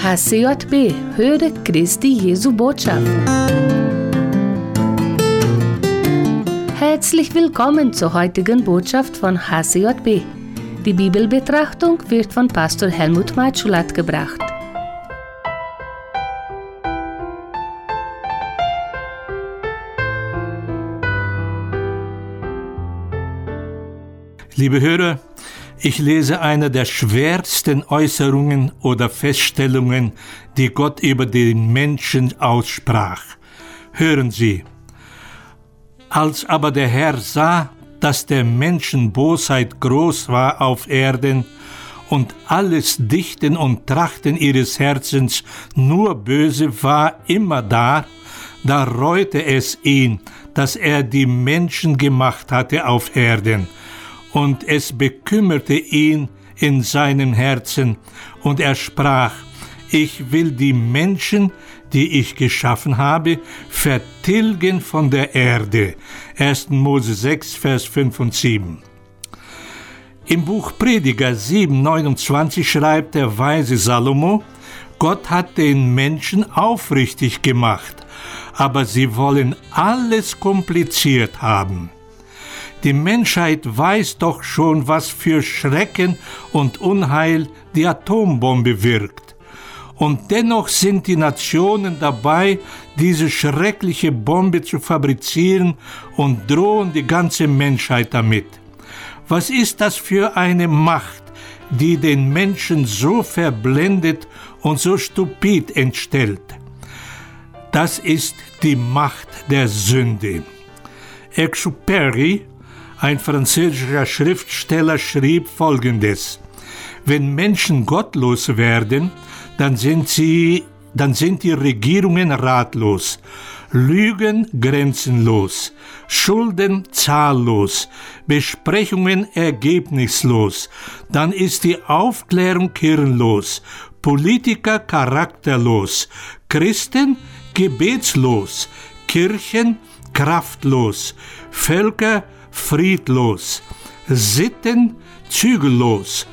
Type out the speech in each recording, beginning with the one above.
HCJB, höre Christi Jesu Botschaft. Herzlich willkommen zur heutigen Botschaft von HCJB. Die Bibelbetrachtung wird von Pastor Helmut Matschulat gebracht. Liebe Hörer, ich lese eine der schwersten Äußerungen oder Feststellungen, die Gott über den Menschen aussprach. Hören Sie. Als aber der Herr sah, dass der Menschen Bosheit groß war auf Erden und alles Dichten und Trachten ihres Herzens nur böse war immer da, da reute es ihn, dass er die Menschen gemacht hatte auf Erden und es bekümmerte ihn in seinem Herzen, und er sprach, ich will die Menschen, die ich geschaffen habe, vertilgen von der Erde. 1. Mose 6, Vers 5 und 7. Im Buch Prediger 7, 29 schreibt der weise Salomo, Gott hat den Menschen aufrichtig gemacht, aber sie wollen alles kompliziert haben. Die Menschheit weiß doch schon, was für Schrecken und Unheil die Atombombe wirkt. Und dennoch sind die Nationen dabei, diese schreckliche Bombe zu fabrizieren und drohen die ganze Menschheit damit. Was ist das für eine Macht, die den Menschen so verblendet und so stupid entstellt? Das ist die Macht der Sünde. Exupéry ein französischer Schriftsteller schrieb Folgendes. Wenn Menschen gottlos werden, dann sind sie, dann sind die Regierungen ratlos, Lügen grenzenlos, Schulden zahllos, Besprechungen ergebnislos, dann ist die Aufklärung kirnlos, Politiker charakterlos, Christen gebetslos, Kirchen kraftlos, Völker friedlos, Sitten zügellos,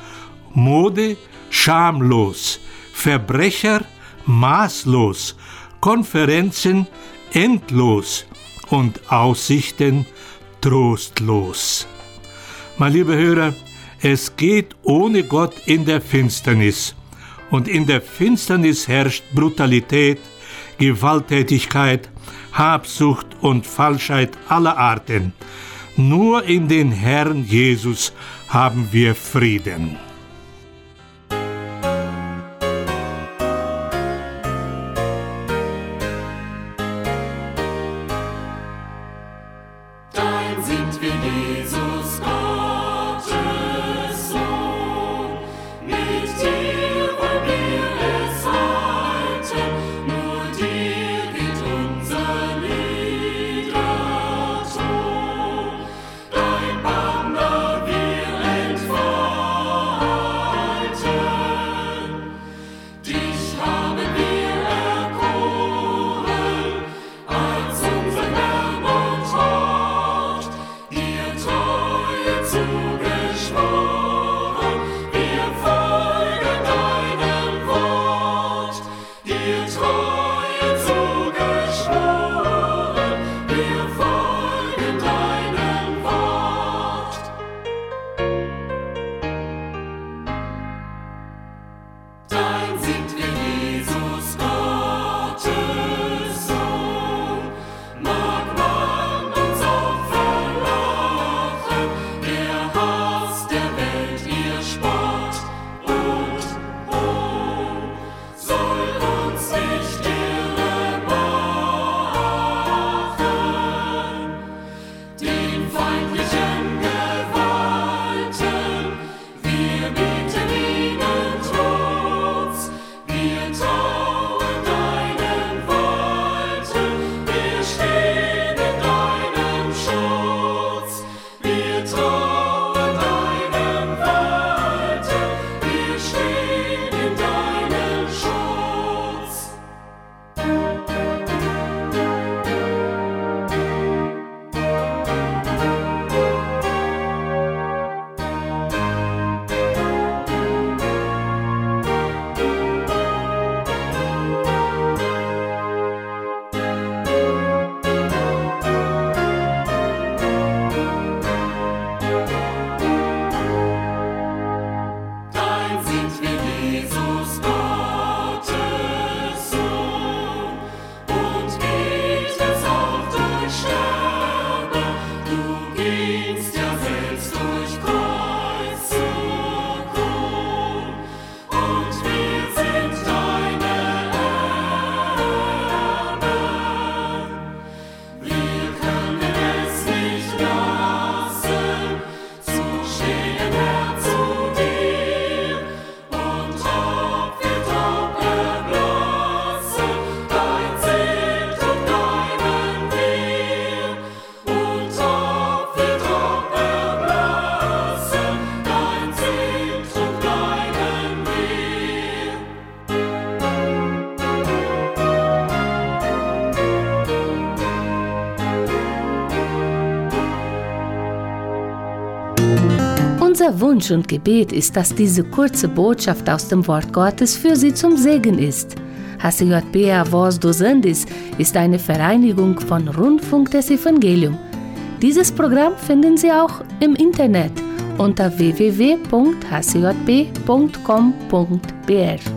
Mode schamlos, Verbrecher maßlos, Konferenzen endlos und Aussichten trostlos. Mein lieber Hörer, es geht ohne Gott in der Finsternis. Und in der Finsternis herrscht Brutalität, Gewalttätigkeit, Habsucht und Falschheit aller Arten. Nur in den Herrn Jesus haben wir Frieden. Dein sind wir Jesus. Unser Wunsch und Gebet ist, dass diese kurze Botschaft aus dem Wort Gottes für Sie zum Segen ist. HCJB Voz dos Andes ist eine Vereinigung von Rundfunk des Evangelium. Dieses Programm finden Sie auch im Internet unter www.hcjb.com.br.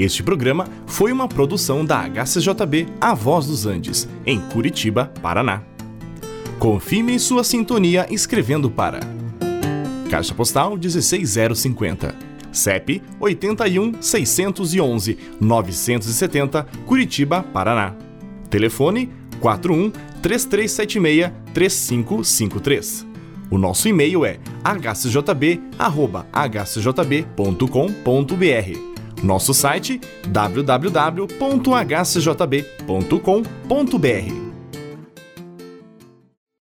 Este programa foi uma produção da HCJB A Voz dos Andes, em Curitiba, Paraná. Confirme sua sintonia escrevendo para Caixa Postal 16050, CEP 81 611 970, Curitiba, Paraná. Telefone 41 3376 3553. O nosso e-mail é hcjb@hcjb.com.br. Nosso site www.hcjb.com.br